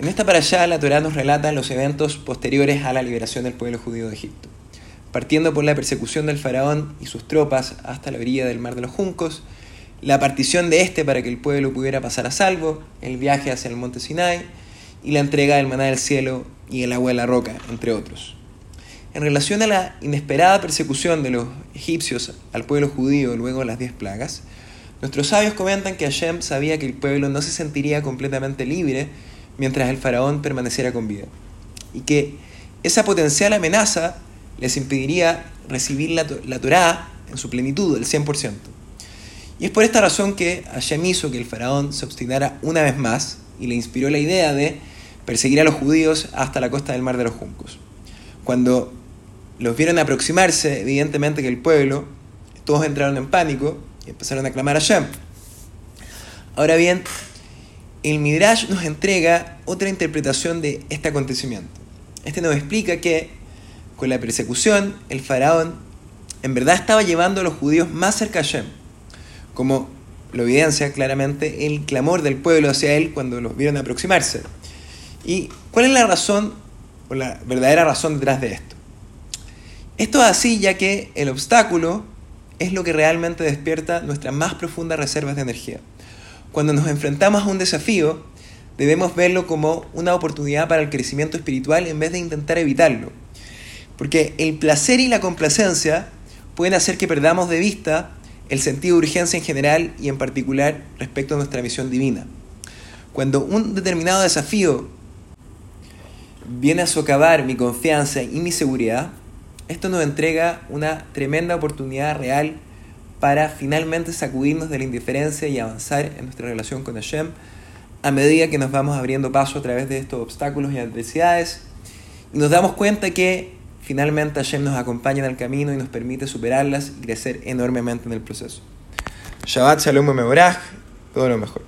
En esta para allá la Torá nos relata los eventos posteriores a la liberación del pueblo judío de Egipto, partiendo por la persecución del faraón y sus tropas hasta la orilla del mar de los Juncos, la partición de este para que el pueblo pudiera pasar a salvo, el viaje hacia el monte Sinai y la entrega del maná del cielo y el agua de la roca, entre otros. En relación a la inesperada persecución de los egipcios al pueblo judío luego de las diez plagas, nuestros sabios comentan que Hashem sabía que el pueblo no se sentiría completamente libre mientras el faraón permaneciera con vida, y que esa potencial amenaza les impediría recibir la, la Torá en su plenitud, el 100%. Y es por esta razón que Hashem hizo que el faraón se obstinara una vez más y le inspiró la idea de perseguir a los judíos hasta la costa del Mar de los Juncos. Cuando los vieron aproximarse, evidentemente que el pueblo, todos entraron en pánico y empezaron a clamar a Hashem. Ahora bien, el Midrash nos entrega otra interpretación de este acontecimiento. Este nos explica que con la persecución, el faraón en verdad estaba llevando a los judíos más cerca a Hashem, como lo evidencia claramente el clamor del pueblo hacia él cuando los vieron aproximarse. ¿Y cuál es la razón, o la verdadera razón detrás de esto? Esto es así ya que el obstáculo es lo que realmente despierta nuestras más profundas reservas de energía. Cuando nos enfrentamos a un desafío, debemos verlo como una oportunidad para el crecimiento espiritual en vez de intentar evitarlo. Porque el placer y la complacencia pueden hacer que perdamos de vista el sentido de urgencia en general y en particular respecto a nuestra misión divina. Cuando un determinado desafío viene a socavar mi confianza y mi seguridad, esto nos entrega una tremenda oportunidad real para finalmente sacudirnos de la indiferencia y avanzar en nuestra relación con Hashem a medida que nos vamos abriendo paso a través de estos obstáculos y adversidades y nos damos cuenta que finalmente Hashem nos acompaña en el camino y nos permite superarlas y crecer enormemente en el proceso. Shabbat Shalom Mevorach, todo lo mejor.